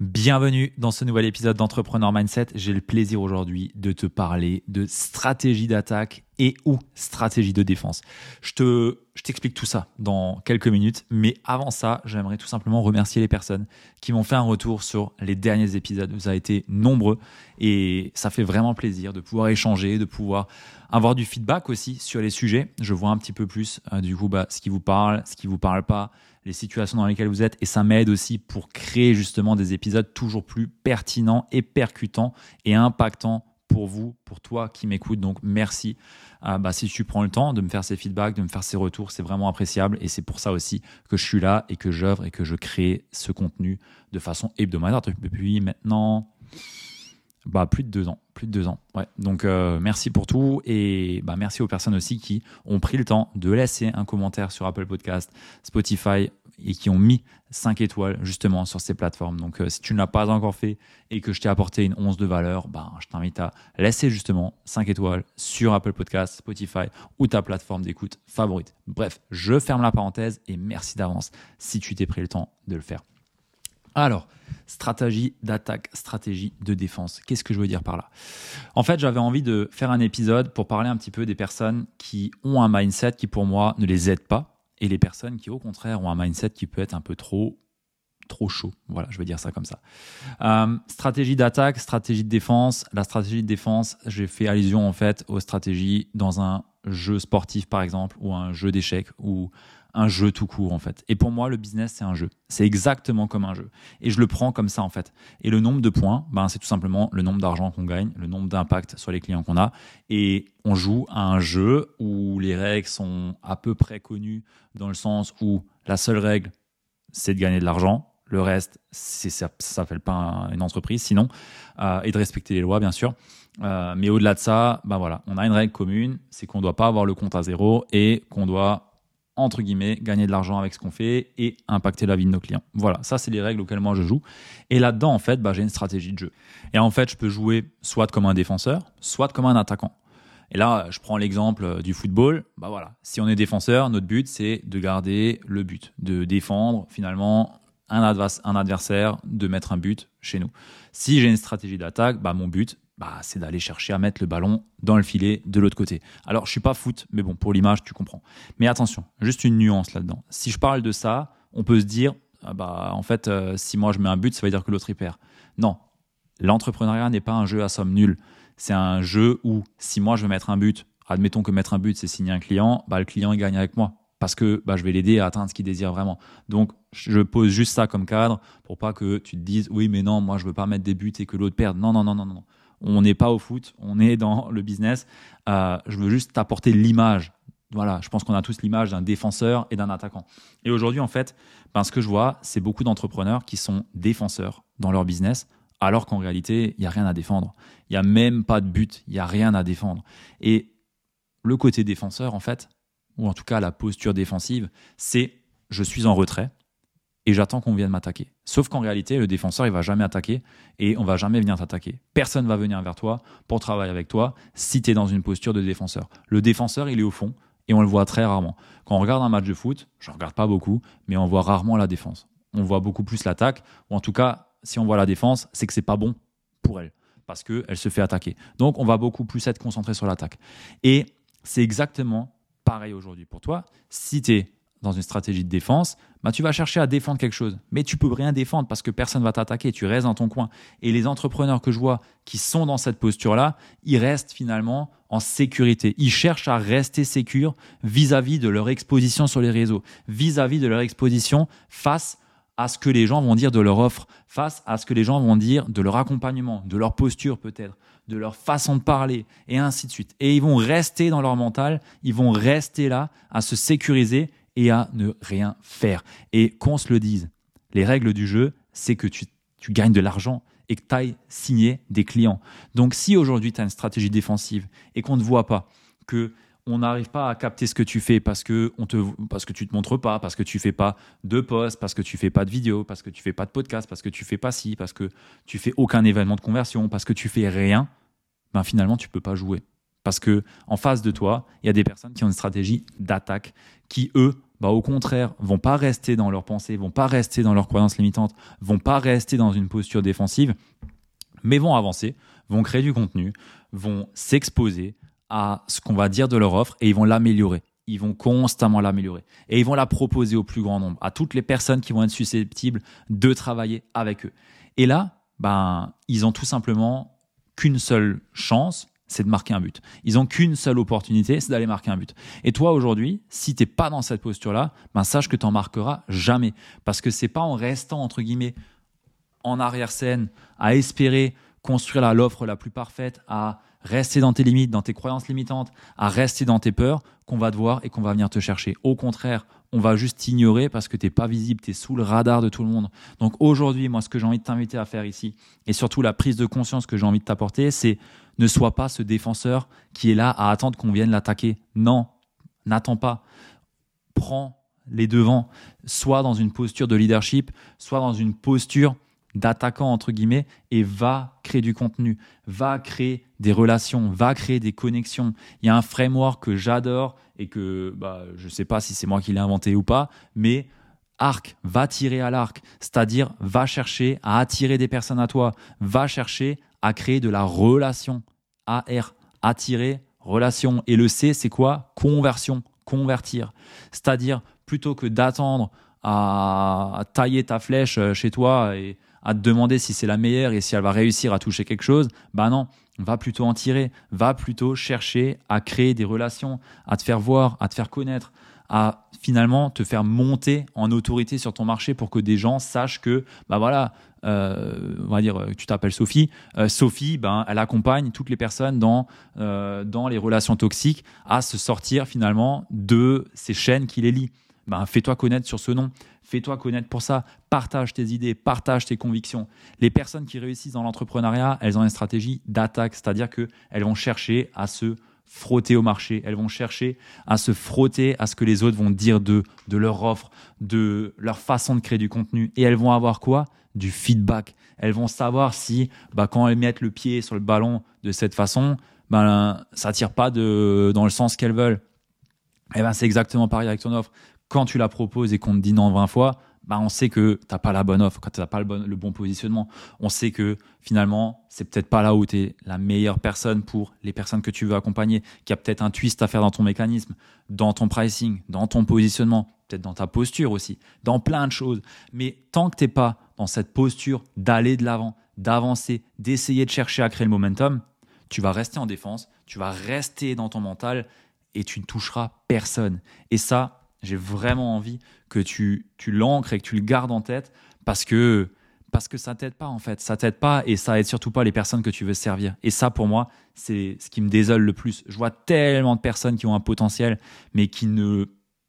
Bienvenue dans ce nouvel épisode d'Entrepreneur Mindset. J'ai le plaisir aujourd'hui de te parler de stratégie d'attaque et ou stratégie de défense. Je te, je t'explique tout ça dans quelques minutes, mais avant ça, j'aimerais tout simplement remercier les personnes qui m'ont fait un retour sur les derniers épisodes. Vous avez été nombreux et ça fait vraiment plaisir de pouvoir échanger, de pouvoir avoir du feedback aussi sur les sujets. Je vois un petit peu plus euh, du coup bah, ce qui vous parle, ce qui vous parle pas les situations dans lesquelles vous êtes et ça m'aide aussi pour créer justement des épisodes toujours plus pertinents et percutants et impactants pour vous, pour toi qui m'écoute. Donc merci. Euh, bah, si tu prends le temps de me faire ces feedbacks, de me faire ces retours, c'est vraiment appréciable et c'est pour ça aussi que je suis là et que j'œuvre et que je crée ce contenu de façon hebdomadaire depuis maintenant bah, plus de deux ans. Plus de deux ans. Donc, euh, merci pour tout. Et bah, merci aux personnes aussi qui ont pris le temps de laisser un commentaire sur Apple Podcast, Spotify et qui ont mis 5 étoiles justement sur ces plateformes. Donc, euh, si tu ne l'as pas encore fait et que je t'ai apporté une once de valeur, bah, je t'invite à laisser justement 5 étoiles sur Apple Podcast, Spotify ou ta plateforme d'écoute favorite. Bref, je ferme la parenthèse et merci d'avance si tu t'es pris le temps de le faire. Alors, stratégie d'attaque, stratégie de défense. Qu'est-ce que je veux dire par là? En fait, j'avais envie de faire un épisode pour parler un petit peu des personnes qui ont un mindset qui pour moi ne les aide pas et les personnes qui au contraire ont un mindset qui peut être un peu trop trop chaud. Voilà, je vais dire ça comme ça. Euh, stratégie d'attaque, stratégie de défense. La stratégie de défense, j'ai fait allusion en fait aux stratégies dans un jeu sportif par exemple ou un jeu d'échecs ou un jeu tout court en fait. Et pour moi, le business, c'est un jeu. C'est exactement comme un jeu. Et je le prends comme ça en fait. Et le nombre de points, ben, c'est tout simplement le nombre d'argent qu'on gagne, le nombre d'impact sur les clients qu'on a. Et on joue à un jeu où les règles sont à peu près connues dans le sens où la seule règle, c'est de gagner de l'argent. Le reste, ça ne s'appelle pas une entreprise sinon. Euh, et de respecter les lois, bien sûr. Euh, mais au-delà de ça, ben voilà, on a une règle commune, c'est qu'on ne doit pas avoir le compte à zéro et qu'on doit entre guillemets, gagner de l'argent avec ce qu'on fait et impacter la vie de nos clients. Voilà, ça c'est les règles auxquelles moi je joue. Et là-dedans, en fait, bah, j'ai une stratégie de jeu. Et en fait, je peux jouer soit comme un défenseur, soit comme un attaquant. Et là, je prends l'exemple du football. Bah voilà, si on est défenseur, notre but c'est de garder le but, de défendre finalement un, adversaire, de mettre un but chez nous. Si j'ai une stratégie d'attaque, bah mon but bah, c'est d'aller chercher à mettre le ballon dans le filet de l'autre côté. Alors, je suis pas foot, mais bon, pour l'image, tu comprends. Mais attention, juste une nuance là-dedans. Si je parle de ça, on peut se dire, ah bah, en fait, euh, si moi je mets un but, ça veut dire que l'autre y perd. Non, l'entrepreneuriat n'est pas un jeu à somme nulle. C'est un jeu où, si moi je veux mettre un but, admettons que mettre un but, c'est signer un client, bah, le client gagne avec moi parce que bah, je vais l'aider à atteindre ce qu'il désire vraiment. Donc, je pose juste ça comme cadre pour pas que tu te dises oui, mais non, moi je veux pas mettre des buts et que l'autre perde. Non, non, non, non, non. On n'est pas au foot, on est dans le business. Euh, je veux juste t'apporter l'image. Voilà, je pense qu'on a tous l'image d'un défenseur et d'un attaquant. Et aujourd'hui, en fait, ben, ce que je vois, c'est beaucoup d'entrepreneurs qui sont défenseurs dans leur business, alors qu'en réalité, il n'y a rien à défendre. Il n'y a même pas de but, il n'y a rien à défendre. Et le côté défenseur, en fait, ou en tout cas la posture défensive, c'est je suis en retrait, et j'attends qu'on vienne m'attaquer. Sauf qu'en réalité, le défenseur, il va jamais attaquer et on va jamais venir t'attaquer. Personne va venir vers toi pour travailler avec toi si tu es dans une posture de défenseur. Le défenseur, il est au fond et on le voit très rarement. Quand on regarde un match de foot, je regarde pas beaucoup, mais on voit rarement la défense. On voit beaucoup plus l'attaque, ou en tout cas, si on voit la défense, c'est que c'est pas bon pour elle parce qu'elle se fait attaquer. Donc, on va beaucoup plus être concentré sur l'attaque. Et c'est exactement pareil aujourd'hui pour toi. Si tu es dans une stratégie de défense, bah, tu vas chercher à défendre quelque chose. Mais tu peux rien défendre parce que personne va t'attaquer. Tu restes dans ton coin. Et les entrepreneurs que je vois qui sont dans cette posture-là, ils restent finalement en sécurité. Ils cherchent à rester sécures vis-à-vis de leur exposition sur les réseaux, vis-à-vis de leur exposition face à ce que les gens vont dire de leur offre, face à ce que les gens vont dire de leur accompagnement, de leur posture peut-être, de leur façon de parler, et ainsi de suite. Et ils vont rester dans leur mental, ils vont rester là à se sécuriser et à ne rien faire. Et qu'on se le dise, les règles du jeu, c'est que tu, gagnes de l'argent et que tu ailles signer des clients. Donc si aujourd'hui tu as une stratégie défensive et qu'on ne voit pas, que on n'arrive pas à capter ce que tu fais parce que on te parce que tu te montres pas, parce que tu fais pas de posts, parce que tu fais pas de vidéos, parce que tu fais pas de podcast, parce que tu fais pas ci, parce que tu fais aucun événement de conversion, parce que tu fais rien, ben finalement tu peux pas jouer. Parce que en face de toi, il y a des personnes qui ont une stratégie d'attaque qui eux bah, au contraire, vont pas rester dans leurs pensées, vont pas rester dans leurs croyances limitantes, vont pas rester dans une posture défensive, mais vont avancer, vont créer du contenu, vont s'exposer à ce qu'on va dire de leur offre et ils vont l'améliorer. Ils vont constamment l'améliorer. Et ils vont la proposer au plus grand nombre, à toutes les personnes qui vont être susceptibles de travailler avec eux. Et là, ben, ils ont tout simplement qu'une seule chance, c'est de marquer un but. Ils ont qu'une seule opportunité, c'est d'aller marquer un but. Et toi aujourd'hui, si t'es pas dans cette posture-là, ben sache que t'en marqueras jamais, parce que c'est pas en restant entre guillemets en arrière-scène à espérer construire l'offre la plus parfaite, à rester dans tes limites, dans tes croyances limitantes, à rester dans tes peurs qu'on va te voir et qu'on va venir te chercher. Au contraire, on va juste t'ignorer parce que t'es pas visible, tu es sous le radar de tout le monde. Donc aujourd'hui, moi, ce que j'ai envie de t'inviter à faire ici, et surtout la prise de conscience que j'ai envie de t'apporter, c'est ne sois pas ce défenseur qui est là à attendre qu'on vienne l'attaquer. Non, n'attends pas. Prends les devants, soit dans une posture de leadership, soit dans une posture d'attaquant entre guillemets et va créer du contenu, va créer des relations, va créer des connexions. Il y a un framework que j'adore et que bah, je ne sais pas si c'est moi qui l'ai inventé ou pas, mais arc, va tirer à l'arc, c'est-à-dire va chercher à attirer des personnes à toi, va chercher à créer de la relation. AR, attirer, relation. Et le C, c'est quoi? Conversion, convertir. C'est-à-dire, plutôt que d'attendre à tailler ta flèche euh, chez toi et à te demander si c'est la meilleure et si elle va réussir à toucher quelque chose, bah non, va plutôt en tirer, va plutôt chercher à créer des relations, à te faire voir, à te faire connaître, à finalement te faire monter en autorité sur ton marché pour que des gens sachent que bah voilà euh, on va dire tu t'appelles Sophie euh, Sophie ben elle accompagne toutes les personnes dans euh, dans les relations toxiques à se sortir finalement de ces chaînes qui les lient. Ben fais-toi connaître sur ce nom Fais-toi connaître pour ça. Partage tes idées, partage tes convictions. Les personnes qui réussissent dans l'entrepreneuriat, elles ont une stratégie d'attaque, c'est-à-dire qu'elles vont chercher à se frotter au marché, elles vont chercher à se frotter à ce que les autres vont dire de leur offre, de leur façon de créer du contenu. Et elles vont avoir quoi? Du feedback. Elles vont savoir si, bah, quand elles mettent le pied sur le ballon de cette façon, ben, ça tire pas de, dans le sens qu'elles veulent. Eh ben, c'est exactement pareil avec ton offre quand tu la proposes et qu'on te dit non 20 fois, bah on sait que tu n'as pas la bonne offre, que tu n'as pas le bon, positionnement. On sait que finalement, c'est peut-être pas là où tu es la meilleure personne pour les personnes que tu veux accompagner, qu'il y a peut-être un twist à faire dans ton mécanisme, dans ton pricing, dans ton positionnement, peut-être dans ta posture aussi, dans plein de choses. Mais tant que tu n'es pas dans cette posture d'aller de l'avant, d'avancer, d'essayer de chercher à créer le momentum, tu vas rester en défense, tu vas rester dans ton mental et tu ne toucheras personne. Et ça, j'ai vraiment envie que tu, tu l'ancres et que tu le gardes en tête parce que, parce que ça t'aide pas en fait. Ça t'aide pas et ça aide surtout pas les personnes que tu veux servir. Et ça, pour moi, c'est ce qui me désole le plus. Je vois tellement de personnes qui ont un potentiel mais qui ne,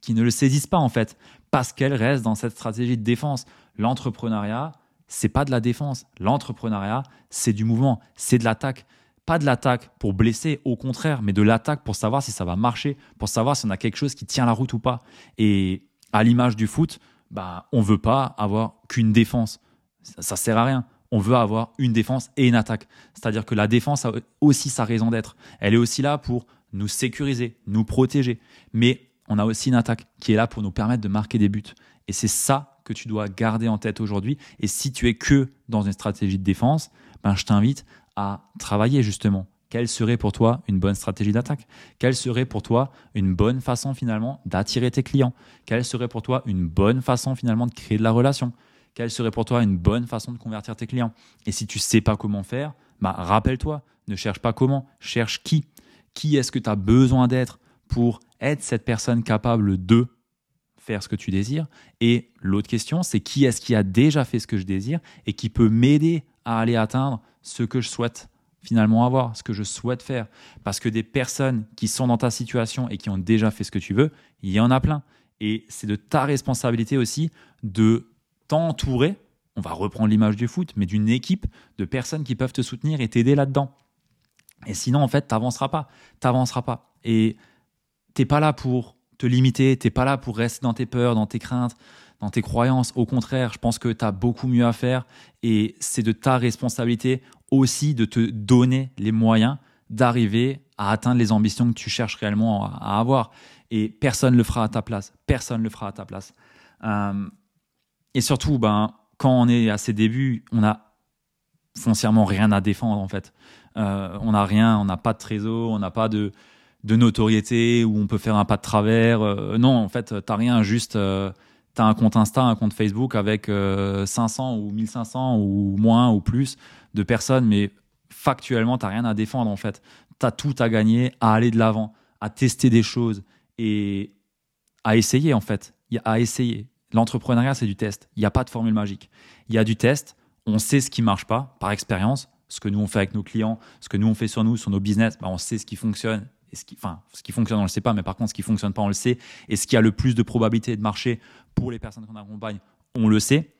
qui ne le saisissent pas en fait parce qu'elles restent dans cette stratégie de défense. L'entrepreneuriat, c'est pas de la défense. L'entrepreneuriat, c'est du mouvement, c'est de l'attaque pas de l'attaque pour blesser, au contraire, mais de l'attaque pour savoir si ça va marcher, pour savoir si on a quelque chose qui tient la route ou pas. Et à l'image du foot, bah, on veut pas avoir qu'une défense. Ça, ça sert à rien. On veut avoir une défense et une attaque. C'est-à-dire que la défense a aussi sa raison d'être. Elle est aussi là pour nous sécuriser, nous protéger. Mais on a aussi une attaque qui est là pour nous permettre de marquer des buts. Et c'est ça que tu dois garder en tête aujourd'hui. Et si tu es que dans une stratégie de défense, ben, je t'invite à travailler justement. Quelle serait pour toi une bonne stratégie d'attaque? Quelle serait pour toi une bonne façon finalement d'attirer tes clients? Quelle serait pour toi une bonne façon finalement de créer de la relation? Quelle serait pour toi une bonne façon de convertir tes clients? Et si tu sais pas comment faire, bah rappelle-toi, ne cherche pas comment, cherche qui. Qui est-ce que tu as besoin d'être pour être cette personne capable de faire ce que tu désires? Et l'autre question, c'est qui est-ce qui a déjà fait ce que je désire et qui peut m'aider à aller atteindre ce que je souhaite finalement avoir, ce que je souhaite faire. Parce que des personnes qui sont dans ta situation et qui ont déjà fait ce que tu veux, il y en a plein. Et c'est de ta responsabilité aussi de t'entourer, on va reprendre l'image du foot, mais d'une équipe de personnes qui peuvent te soutenir et t'aider là-dedans. Et sinon, en fait, t'avanceras pas. T'avanceras pas. Et t'es pas là pour te limiter, t'es pas là pour rester dans tes peurs, dans tes craintes, dans tes croyances. Au contraire, je pense que tu as beaucoup mieux à faire et c'est de ta responsabilité aussi de te donner les moyens d'arriver à atteindre les ambitions que tu cherches réellement à avoir. et personne ne le fera à ta place. Personne ne le fera à ta place. Euh, et surtout, ben, quand on est à ses débuts, on a foncièrement rien à défendre en fait. Euh, on n'a rien, on n'a pas de trésor, on n'a pas de, notoriété où on peut faire un pas de travers. Euh, non, en fait, t'as rien, juste t'as un compte Insta, un compte Facebook avec 500 ou 1500 ou moins ou plus de personnes, mais factuellement, t'as rien à défendre en fait. T'as tout à gagner, à aller de l'avant, à tester des choses et à essayer en fait. À essayer. L'entrepreneuriat, c'est du test. Il n'y a pas de formule magique. Il y a du test. On sait ce qui marche pas par expérience. Ce que nous on fait avec nos clients, ce que nous on fait sur nous, sur nos business, bah, on sait ce qui fonctionne. Ce qui fonctionne, on le sait pas, mais par contre, ce qui fonctionne pas, on le sait. Et ce qui a le plus de probabilité de marcher pour les personnes qu'on accompagne, on le sait.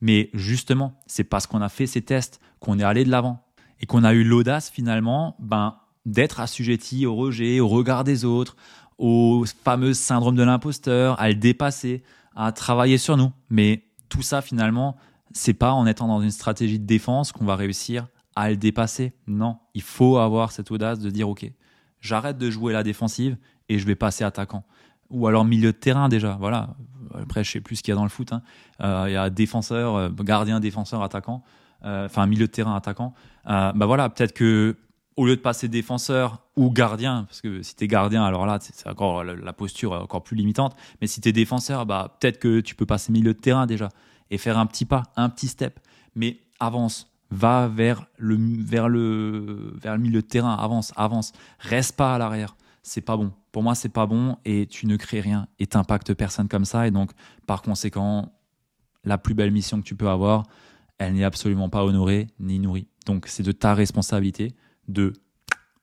Mais justement, c'est parce qu'on a fait ces tests qu'on est allé de l'avant et qu'on a eu l'audace finalement, ben, d'être assujetti au rejet, au regard des autres, au fameux syndrome de l'imposteur, à le dépasser, à travailler sur nous. Mais tout ça, finalement, c'est pas en étant dans une stratégie de défense qu'on va réussir à le dépasser. Non, il faut avoir cette audace de dire ok, j'arrête de jouer la défensive et je vais passer attaquant. Ou alors milieu de terrain déjà. Voilà. Après, je sais plus ce qu'il y a dans le foot. Hein. Euh, il y a défenseur, euh, gardien, défenseur, attaquant. Euh, enfin milieu de terrain, attaquant. bah voilà, peut-être que au lieu de passer défenseur ou gardien, parce que si tu es gardien, alors là, c'est encore la posture encore plus limitante. Mais si tu es défenseur, bah, peut-être que tu peux passer milieu de terrain déjà et faire un petit pas, un petit step. Mais avance, va vers le, vers le, vers le milieu de terrain, avance, avance. Reste pas à l'arrière. C'est pas bon. Pour moi, c'est pas bon et tu ne crées rien et t'impactes personne comme ça. Et donc, par conséquent, la plus belle mission que tu peux avoir, elle n'est absolument pas honorée ni nourrie. Donc, c'est de ta responsabilité de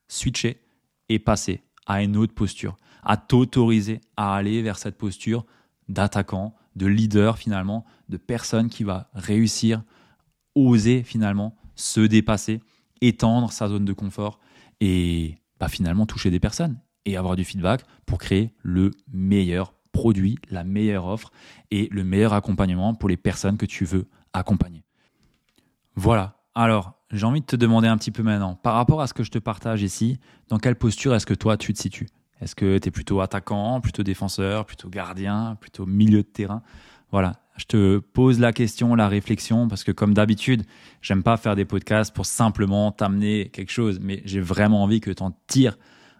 switcher et passer à une autre posture, à t'autoriser à aller vers cette posture d'attaquant, de leader finalement, de personne qui va réussir, oser finalement se dépasser, étendre sa zone de confort et bah, finalement toucher des personnes et avoir du feedback pour créer le meilleur produit, la meilleure offre et le meilleur accompagnement pour les personnes que tu veux accompagner. Voilà, alors, j'ai envie de te demander un petit peu maintenant, par rapport à ce que je te partage ici, dans quelle posture est-ce que toi tu te situes? Est-ce que tu es plutôt attaquant, plutôt défenseur, plutôt gardien, plutôt milieu de terrain? Voilà, je te pose la question, la réflexion, parce que comme d'habitude, j'aime pas faire des podcasts pour simplement t'amener quelque chose, mais j'ai vraiment envie que tu en tires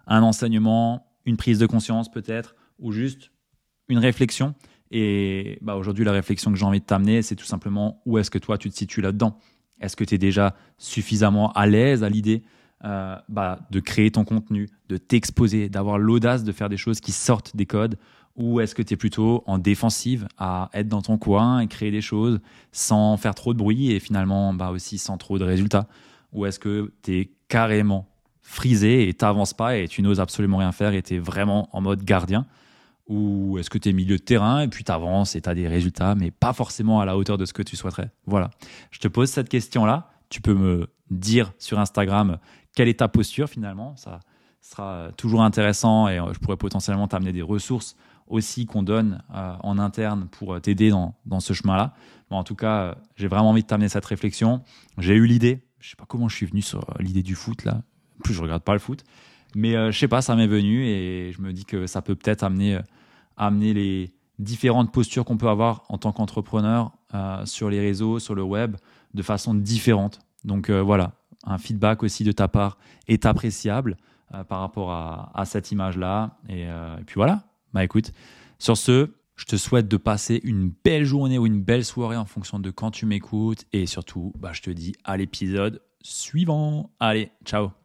un enseignement, une prise de conscience peut-être, ou juste une réflexion. Et bah, aujourd'hui, la réflexion que j'ai envie de t'amener, c'est tout simplement où est-ce que toi tu te situes là-dedans? Est-ce que tu es déjà suffisamment à l'aise à l'idée euh, bah, de créer ton contenu, de t'exposer, d'avoir l'audace de faire des choses qui sortent des codes Ou est-ce que tu es plutôt en défensive à être dans ton coin et créer des choses sans faire trop de bruit et finalement bah, aussi sans trop de résultats? Ou est-ce que tu es carrément frisé et t'avances pas et tu n'oses absolument rien faire et tu es vraiment en mode gardien? Ou est-ce que tu es milieu de terrain et puis tu avances et tu as des résultats, mais pas forcément à la hauteur de ce que tu souhaiterais? Voilà. Je te pose cette question-là. Tu peux me dire sur Instagram quelle est ta posture finalement. Ça sera toujours intéressant et je pourrais potentiellement t'amener des ressources aussi qu'on donne euh, en interne pour t'aider dans, dans, ce chemin-là. Bon, en tout cas, j'ai vraiment envie de t'amener cette réflexion. J'ai eu l'idée. Je sais pas comment je suis venu sur l'idée du foot là. En plus, je regarde pas le foot. Mais euh, je sais pas, ça m'est venu et je me dis que ça peut peut-être amener euh, amener les différentes postures qu'on peut avoir en tant qu'entrepreneur euh, sur les réseaux, sur le web, de façon différente. Donc euh, voilà, un feedback aussi de ta part est appréciable euh, par rapport à, cette image-là. Et, puis voilà, bah écoute, sur ce, je te souhaite de passer une belle journée ou une belle soirée en fonction de quand tu m'écoutes. Et surtout, bah, je te dis à l'épisode suivant. Allez, ciao